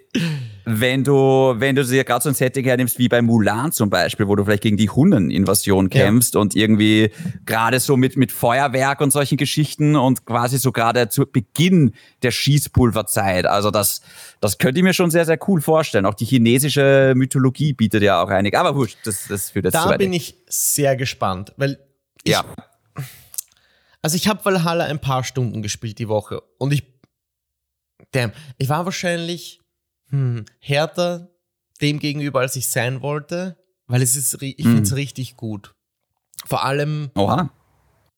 wenn du, wenn du dir gerade so ein Setting hernimmst wie bei Mulan zum Beispiel, wo du vielleicht gegen die Hunnen-Invasion Ja. kämpfst und irgendwie gerade so mit, mit Feuerwerk und solchen Geschichten und quasi so gerade zu Beginn der Schießpulverzeit. Also das, das könnte ich mir schon sehr, sehr cool vorstellen. Auch die chinesische Mythologie bietet ja auch einige. Aber wurscht, das, das führt jetzt da bin ich sehr gespannt, weil ich, ja. also ich habe Valhalla ein paar Stunden gespielt die Woche und ich, damn, ich war wahrscheinlich hm, härter dem gegenüber, als ich sein wollte, weil es ist, ich Hm. finde es richtig gut. Vor allem Oha.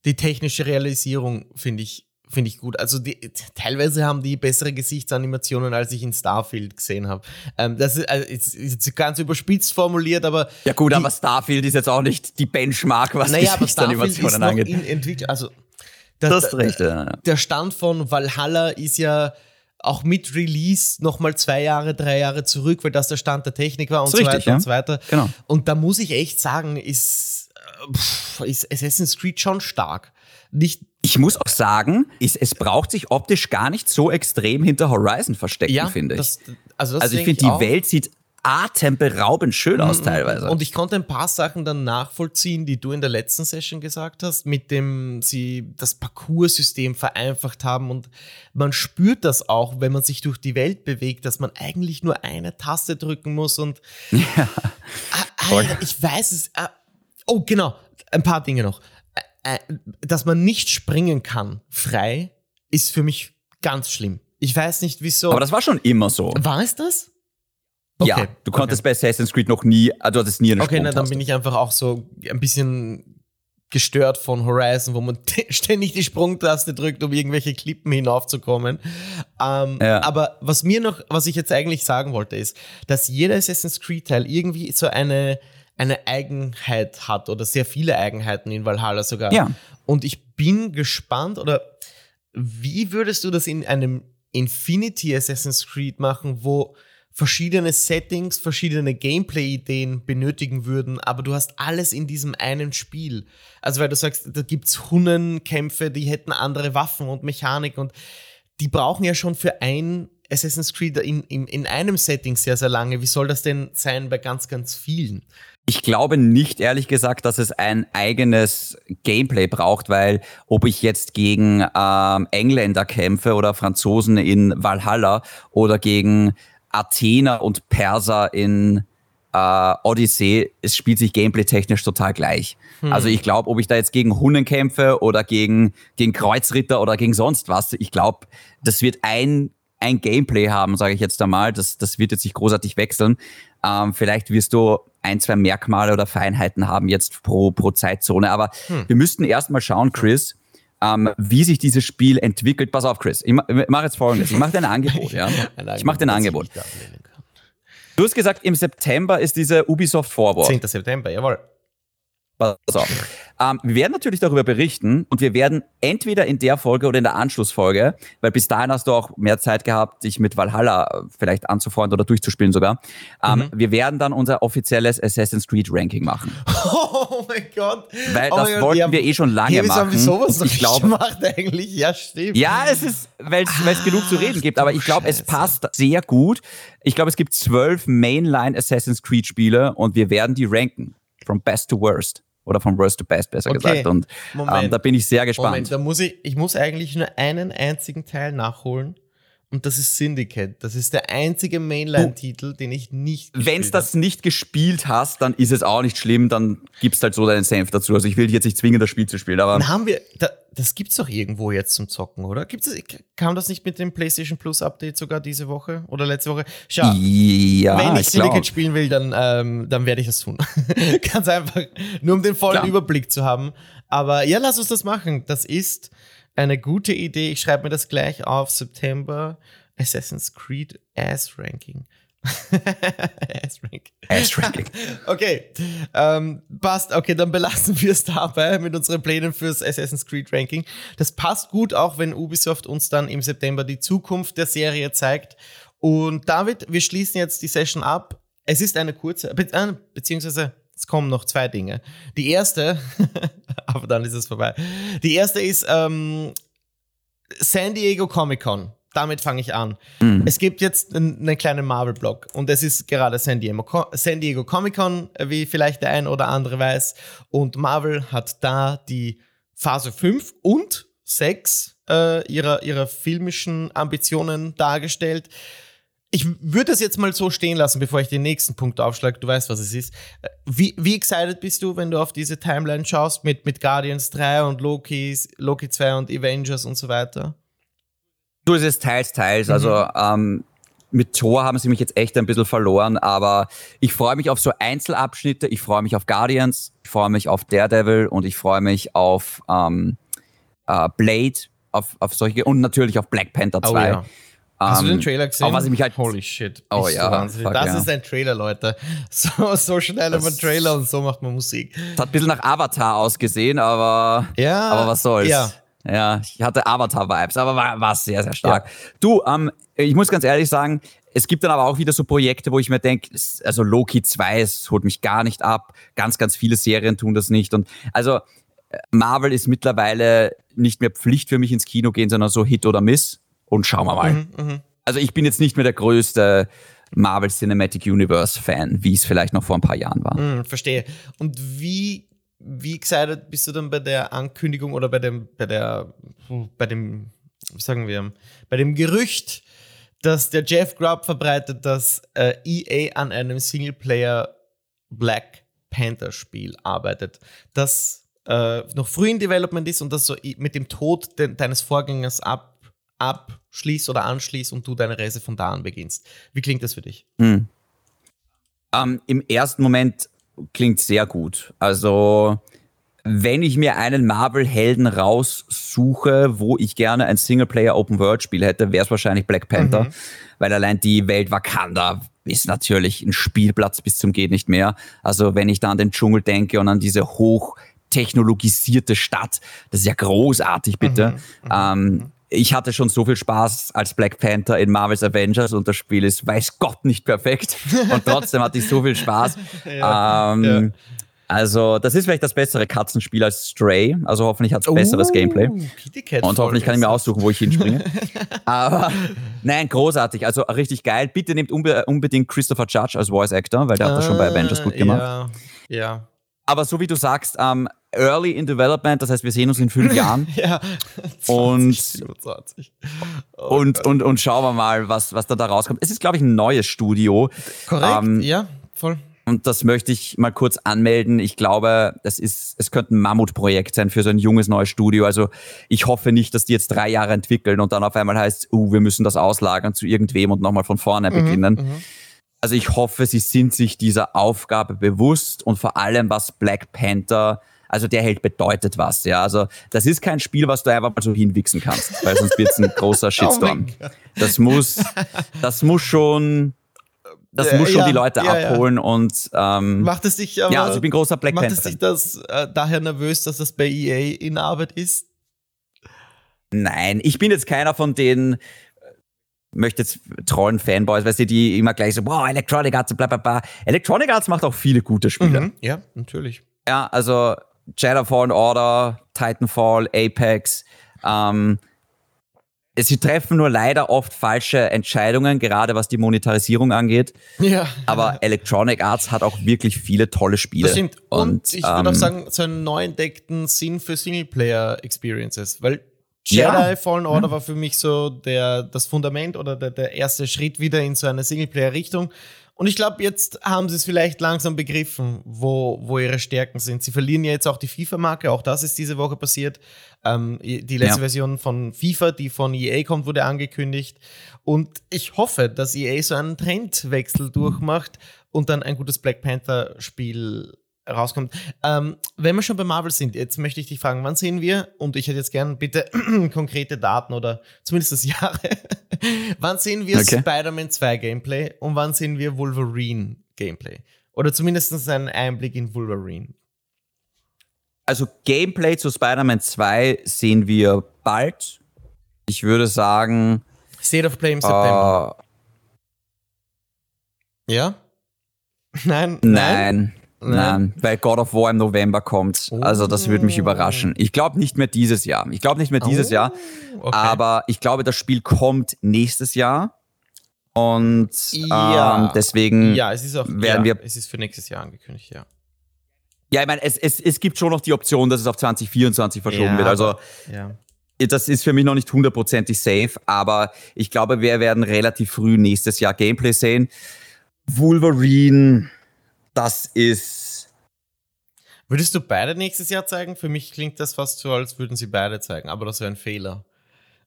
die technische Realisierung finde ich, finde ich gut. Also die, teilweise haben die bessere Gesichtsanimationen, als ich in Starfield gesehen habe. Ähm, das ist, also, ist, ist ganz überspitzt formuliert, aber Ja gut, die, aber Starfield ist jetzt auch nicht die Benchmark, was naja, Gesichtsanimationen angeht. in Entwicklung. Also der, Das ist recht, ja. der Stand von Valhalla ist ja auch mit Release nochmal zwei Jahre, drei Jahre zurück, weil das der Stand der Technik war und Ist so richtig, weiter ja. und so weiter. Genau. Und da muss ich echt sagen, ist, äh, pff, ist Assassin's Creed schon stark. Nicht, Ich muss auch sagen, es, es braucht sich optisch gar nicht so extrem hinter Horizon verstecken, ja, finde ich. Das, also, das also ich finde, die auch. Welt sieht atemberaubend schön aus teilweise. Und ich konnte ein paar Sachen dann nachvollziehen, die du in der letzten Session gesagt hast, mit dem sie das Parcours-System vereinfacht haben. Und man spürt das auch, wenn man sich durch die Welt bewegt, dass man eigentlich nur eine Taste drücken muss. Und *laughs* Ah, Voll. Alter, ich weiß es. ah, oh, genau. Ein paar Dinge noch. Dass man nicht springen kann, frei, ist für mich ganz schlimm. Ich weiß nicht, wieso. Aber das war schon immer so. war es das? Ja, du konntest bei Assassin's Creed noch nie, also du hattest nie eine Okay, na, dann bin ich einfach auch so ein bisschen gestört von Horizon, wo man *laughs* ständig die Sprungtaste drückt, um irgendwelche Klippen hinaufzukommen. Ähm, Ja. Aber was mir noch, was ich jetzt eigentlich sagen wollte, ist, dass jeder Assassin's Creed Teil irgendwie so eine, eine Eigenheit hat oder sehr viele Eigenheiten in Valhalla sogar. Ja. Und ich bin gespannt oder wie würdest du das in einem Infinity Assassin's Creed machen, wo verschiedene Settings, verschiedene Gameplay-Ideen benötigen würden, aber du hast alles in diesem einen Spiel. Also weil du sagst, da gibt's Hunnenkämpfe, die hätten andere Waffen und Mechanik und die brauchen ja schon für ein Assassin's Creed in, in, in einem Setting sehr, sehr lange. Wie soll das denn sein bei ganz, ganz vielen? Ich glaube nicht, ehrlich gesagt, dass es ein eigenes Gameplay braucht, weil ob ich jetzt gegen ähm, Engländer kämpfe oder Franzosen in Valhalla oder gegen Athener und Perser in äh, Odyssey, es spielt sich gameplay-technisch total gleich. Also ich glaube, ob ich da jetzt gegen Hunnen kämpfe oder gegen, gegen Kreuzritter oder gegen sonst was, ich glaube, das wird ein, ein Gameplay haben, sage ich jetzt einmal. Das, das wird jetzt nicht großartig wechseln. Ähm, vielleicht wirst du ein, zwei Merkmale oder Feinheiten haben jetzt pro, pro Zeitzone. Aber wir müssten erstmal schauen, Chris, ähm, wie sich dieses Spiel entwickelt. Pass auf, Chris, ich, ma- ich mache jetzt folgendes. Ich mache dir ein *laughs* Angebot. Ja? Ich mache dir ein Angebot. Du hast gesagt, im September ist diese Ubisoft Forward. 10. September, jawohl. Pass auf. Ähm, wir werden natürlich darüber berichten und wir werden entweder in der Folge oder in der Anschlussfolge, weil bis dahin hast du auch mehr Zeit gehabt, dich mit Valhalla äh, vielleicht anzufreunden oder durchzuspielen sogar. Ähm, Wir werden dann unser offizielles Assassin's Creed Ranking machen. *laughs* Oh mein Gott. Weil oh das Gott, wollten wir eh schon lange hey, wieso haben wir machen. sowas noch ich glaube- gemacht eigentlich? Ja, stimmt. Ja, es ist, weil es genug zu reden gibt, aber ich glaube, es passt sehr gut. Ich glaube, es gibt zwölf Mainline Assassin's Creed Spiele und wir werden die ranken. From best to worst. Oder from worst to best, besser Okay, gesagt. Und ähm, da bin ich sehr gespannt. Moment, da muss ich, ich muss eigentlich nur einen einzigen Teil nachholen. Und das ist Syndicate. Das ist der einzige Mainline-Titel, den ich nicht Wenn es das nicht gespielt hast, dann ist es auch nicht schlimm, dann gibst halt so deinen Senf dazu. Also ich will dich jetzt nicht zwingen, das Spiel zu spielen, aber. Dann haben wir, da, das gibt's doch irgendwo jetzt zum Zocken, oder? Gibt's das, kam das nicht mit dem PlayStation Plus Update sogar diese Woche oder letzte Woche? Schau, ja, wenn ich, ich Syndicate spielen will, dann, ähm, dann werde ich das tun. *laughs* Ganz einfach, nur um den vollen Klar. Überblick zu haben. Aber ja, lass uns das machen. Das ist eine gute Idee. Ich schreibe mir das gleich auf. September Assassin's Creed Ass Ranking. *laughs* Ass Ranking. Ass-Ranking. *laughs* Okay, ähm, passt. Okay, dann belassen wir es dabei mit unseren Plänen fürs Assassin's Creed Ranking. Das passt gut, auch wenn Ubisoft uns dann im September die Zukunft der Serie zeigt Und David, wir schließen jetzt die Session ab. Es ist eine kurze, be äh, beziehungsweise es kommen noch zwei Dinge. Die erste, *laughs* aber dann ist es vorbei. Die erste ist ähm, San Diego Comic Con. Damit fange ich an. Mhm. Es gibt jetzt einen, einen kleinen Marvel-Blog und es ist gerade San Diego, San Diego Comic Con, wie vielleicht der ein oder andere weiß. Und Marvel hat da die Phase 5 und 6 äh, ihrer, ihrer filmischen Ambitionen dargestellt. Ich würde es jetzt mal so stehen lassen, bevor ich den nächsten Punkt aufschlage. Du weißt, was es ist. Äh, wie, wie excited bist du, wenn du auf diese Timeline schaust mit, mit Guardians 3 und Loki, Loki 2 und Avengers und so weiter? Du, es ist teils, teils. Mhm. Also ähm, mit Thor haben sie mich jetzt echt ein bisschen verloren, aber ich freue mich auf so Einzelabschnitte. Ich freue mich auf Guardians, ich freue mich auf Daredevil und ich freue mich auf ähm, äh, Blade, auf, auf solche und natürlich auf Black Panther 2. Oh, ja. Hast du den ähm, Trailer gesehen? Auch was ich mich halt Holy shit. Oh ja. Fuck, das ja. ist ein Trailer, Leute. *laughs* So, so schnell ein Trailer und so macht man Musik. Das hat ein bisschen nach Avatar ausgesehen, aber, ja, aber was soll's. Ja. Ja, ich hatte Avatar-Vibes, aber war, war sehr, sehr stark. Ja. Du, ähm, ich muss ganz ehrlich sagen, es gibt dann aber auch wieder so Projekte, wo ich mir denke, also Loki 2, es holt mich gar nicht ab. Ganz, ganz viele Serien tun das nicht. Und also Marvel ist mittlerweile nicht mehr Pflicht für mich ins Kino gehen, sondern so Hit oder Miss. Und schauen wir mal. Mhm, mh. Also ich bin jetzt nicht mehr der größte Marvel Cinematic Universe Fan, wie es vielleicht noch vor ein paar Jahren war. Mhm, verstehe. Und wie wie excited bist du dann bei der Ankündigung oder bei dem, bei der, bei dem, wie sagen wir, bei dem Gerücht, dass der Jeff Grubb verbreitet, dass äh, EA an einem Singleplayer Black Panther Spiel arbeitet, das äh, noch früh in Development ist und das so mit dem Tod de deines Vorgängers ab, abschließt oder anschließt und du deine Reise von da an beginnst. Wie klingt das für dich? Hm. Ähm, Im ersten Moment klingt sehr gut. Also, wenn ich mir einen Marvel-Helden raussuche, wo ich gerne ein Singleplayer-Open-World-Spiel hätte, wäre es wahrscheinlich Black Panther, mhm. weil allein die Welt Wakanda ist natürlich ein Spielplatz bis zum geht nicht mehr. Also, wenn ich da an den Dschungel denke und an diese hochtechnologisierte Stadt, das ist ja großartig, bitte. Mhm. Ähm, mhm ich hatte schon so viel Spaß als Black Panther in Marvel's Avengers und das Spiel ist, weiß Gott, nicht perfekt. *laughs* Und trotzdem hatte ich so viel Spaß. *laughs* ja, ähm, ja. Also, das ist vielleicht das bessere Katzenspiel als Stray. Also, hoffentlich hat es besseres oh, Gameplay. Und hoffentlich kann ich mir aussuchen, wo ich hinspringe. *laughs* Aber nein, großartig. Also, richtig geil. Bitte nehmt unbe unbedingt Christopher Judge als Voice Actor, weil der ah, hat das schon bei Avengers gut gemacht. Ja. ja. Aber so wie du sagst, ähm, Early in Development, das heißt, wir sehen uns in fünf *laughs* Jahren. ja, 20, und, 27. Oh und, und, und schauen wir mal, was, was da, da rauskommt. Es ist, glaube ich, ein neues Studio. Korrekt, ähm, ja, voll. Und das möchte ich mal kurz anmelden. Ich glaube, das ist, es könnte ein Mammutprojekt sein für so ein junges neues Studio. Also ich hoffe nicht, dass die jetzt drei Jahre entwickeln und dann auf einmal heißt, uh, wir müssen das auslagern zu irgendwem und nochmal von vorne mhm, beginnen. Mhm, also ich hoffe, sie sind sich dieser Aufgabe bewusst und vor allem, was Black Panther also der Held bedeutet was, ja. Also das ist kein Spiel, was du einfach mal so hinwichsen kannst, weil sonst wird es ein großer *laughs* oh Shitstorm. Oh das muss, das muss schon, das muss schon ja, die Leute ja, abholen ja. und ähm, macht es dich aber, ja, also ich bin großer Black Panther. Macht es dich das äh, daher nervös, dass das bei EA in Arbeit ist? Nein, ich bin jetzt keiner von denen, möchte jetzt trollen Fanboys, weißt du, die immer gleich so, boah, Electronic Arts, bla bla bla. Electronic Arts macht auch viele gute Spiele. Mhm, ja, natürlich. Ja, also Jedi Fallen Order, Titanfall, Apex. Ähm, sie treffen nur leider oft falsche Entscheidungen, gerade was die Monetarisierung angeht. Ja. Aber Electronic Arts hat auch wirklich viele tolle Spiele. Das stimmt. Und, und ich würde ähm, auch sagen, so einen neu entdeckten Sinn für Singleplayer-Experiences, weil Jedi ja. Fallen Order mhm. war für mich so der, das Fundament oder der, der erste Schritt wieder in so eine Singleplayer-Richtung. Und ich glaube, jetzt haben sie es vielleicht langsam begriffen, wo, wo ihre Stärken sind. Sie verlieren ja jetzt auch die FIFA-Marke, auch das ist diese Woche passiert. Ähm, die letzte ja. Version von FIFA, die von EA kommt, wurde angekündigt. Und ich hoffe, dass EA so einen Trendwechsel durchmacht und dann ein gutes Black Panther-Spiel rauskommt. Ähm, wenn wir schon bei Marvel sind, jetzt möchte ich dich fragen, wann sehen wir, und ich hätte jetzt gern bitte *clears throat* konkrete Daten oder zumindest das Jahre, *laughs* wann sehen wir okay. Spider-Man 2 Gameplay und wann sehen wir Wolverine Gameplay? Oder zumindest einen Einblick in Wolverine. Also Gameplay zu Spider-Man 2 sehen wir bald. Ich würde sagen. State of Play im September. Uh, Ja? *laughs* Nein. Nein. Nein. Nein, weil God of War im November kommt. Oh. Also das würde mich überraschen. Ich glaube nicht mehr dieses Jahr. Ich glaube nicht mehr dieses oh. Jahr. Okay. Aber ich glaube, das Spiel kommt nächstes Jahr. Und ja. ähm, deswegen ja, es ist auch, werden ja, wir. Es ist für nächstes Jahr angekündigt, ja. Ja, ich meine, es, es, es gibt schon noch die Option, dass es auf 2024 verschoben ja, wird. Also ja. das ist für mich noch nicht hundertprozentig safe, aber ich glaube, wir werden relativ früh nächstes Jahr Gameplay sehen. Wolverine, das ist. Würdest du beide nächstes Jahr zeigen? Für mich klingt das fast so, als würden sie beide zeigen, aber das wäre ein Fehler.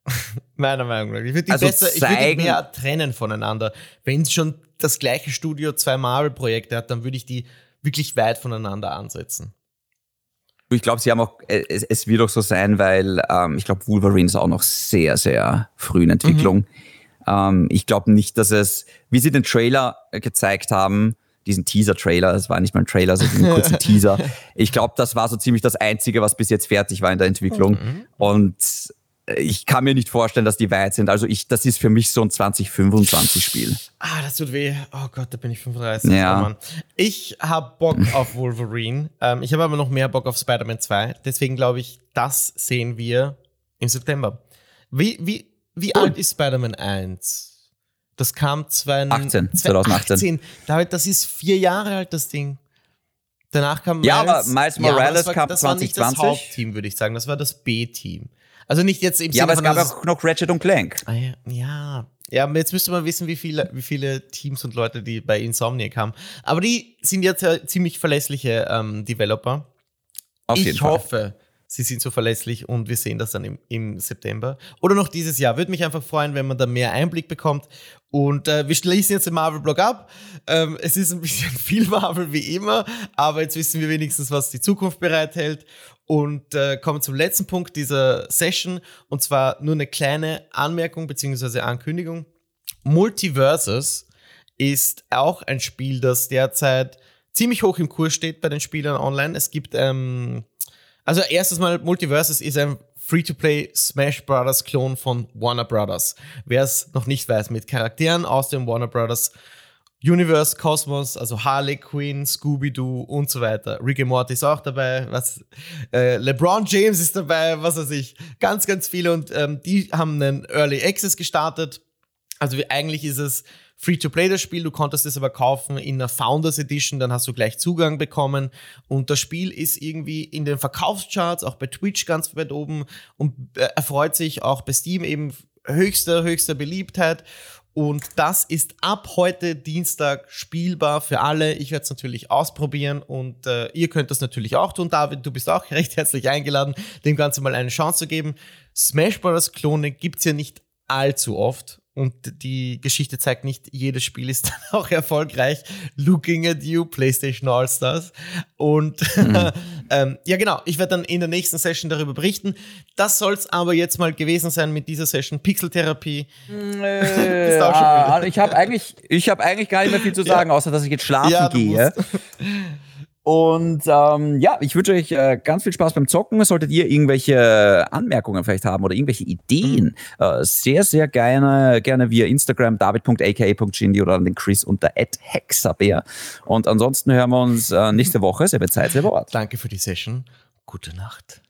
*laughs* Meiner Meinung nach. Ich würde die, also besser, ich würd die mehr trennen voneinander. Wenn schon das gleiche Studio zwei Marvel-Projekte hat, dann würde ich die wirklich weit voneinander ansetzen. Ich glaube, sie haben auch, äh, es, es, wird auch so sein, weil ähm, ich glaube, Wolverine ist auch noch sehr, sehr früh in Entwicklung. Mhm. Ähm, ich glaube nicht, dass es, wie sie den Trailer gezeigt haben, diesen Teaser-Trailer, es war nicht mal ein Trailer, sondern diesen kurzen *laughs* Teaser. Ich glaube, das war so ziemlich das Einzige, was bis jetzt fertig war in der Entwicklung. Mhm. Und ich kann mir nicht vorstellen, dass die weit sind. Also ich, das ist für mich so ein 2025-Spiel. Ah, das tut weh. Oh Gott, da bin ich 35. Ja. Oh ich habe Bock *laughs* auf Wolverine. Ähm, ich habe aber noch mehr Bock auf Spider-Man 2. Deswegen glaube ich, das sehen wir im September. Wie, wie, wie oh. alt ist Spider-Man 1? Das kam 2018, 2018. das ist vier Jahre alt, das Ding. Danach kam Miles. Ja, aber Miles Morales ja, war, kam das 2020. Das war nicht das Hauptteam, würde ich sagen. Das war das B-Team. Also nicht jetzt im Ja, Sinne aber es gab auch noch Ratchet und Clank. Ah, ja. ja. Ja, jetzt müsste man wissen, wie viele, wie viele Teams und Leute, die bei Insomniac haben. Aber die sind jetzt ja ziemlich verlässliche ähm, Developer. Auf ich hoffe, sie sind so verlässlich und wir sehen das dann im, im September. Oder noch dieses Jahr. Würde mich einfach freuen, wenn man da mehr Einblick bekommt. Und äh, wir schließen jetzt den Marvel-Blog ab. Ähm, es ist ein bisschen *laughs* viel Marvel wie immer, aber jetzt wissen wir wenigstens, was die Zukunft bereithält und äh, kommen zum letzten Punkt dieser Session und zwar nur eine kleine Anmerkung bzw. Ankündigung. Multiversus ist auch ein Spiel, das derzeit ziemlich hoch im Kurs steht bei den Spielern online. Es gibt, ähm, also erstes Mal, Multiversus ist ein Free-to-Play Smash Brothers Klon von Warner Brothers. Wer es noch nicht weiß, mit Charakteren aus dem Warner Brothers Universe, Cosmos, also Harley Quinn, Scooby-Doo und so weiter. Rick and Morty ist auch dabei, was, äh, LeBron James ist dabei, was weiß ich. Ganz, ganz viele und ähm, die haben einen Early Access gestartet. Also eigentlich ist es Free-to-Play das Spiel, du konntest es aber kaufen in der Founders Edition, dann hast du gleich Zugang bekommen und das Spiel ist irgendwie in den Verkaufscharts, auch bei Twitch ganz weit oben und äh, erfreut sich auch bei Steam eben höchster, höchster Beliebtheit und das ist ab heute Dienstag spielbar für alle. Ich werde es natürlich ausprobieren und äh, ihr könnt das natürlich auch tun. David, du bist auch *laughs* recht herzlich eingeladen, dem Ganzen mal eine Chance zu geben. Smash Bros. Klone gibt's ja nicht allzu oft und die Geschichte zeigt nicht, jedes Spiel ist *laughs* dann auch erfolgreich. Looking at you, PlayStation All-Stars. Und mhm. *laughs* ähm, ja, genau, ich werde dann in der nächsten Session darüber berichten. Das soll es aber jetzt mal gewesen sein mit dieser Session Pixeltherapie. *laughs* Äh, ja, ich habe eigentlich, hab eigentlich gar nicht mehr viel zu sagen, ja. außer dass ich jetzt schlafen ja, gehe. Und ähm, ja, ich wünsche euch äh, ganz viel Spaß beim Zocken. Solltet ihr irgendwelche Anmerkungen vielleicht haben oder irgendwelche Ideen, mhm. äh, sehr, sehr gerne, gerne via Instagram david.aka.gindi oder an den Chris unter hexabeer. Und ansonsten hören wir uns äh, nächste Woche. Selbe Zeit, selber Ort. Danke für die Session. Gute Nacht.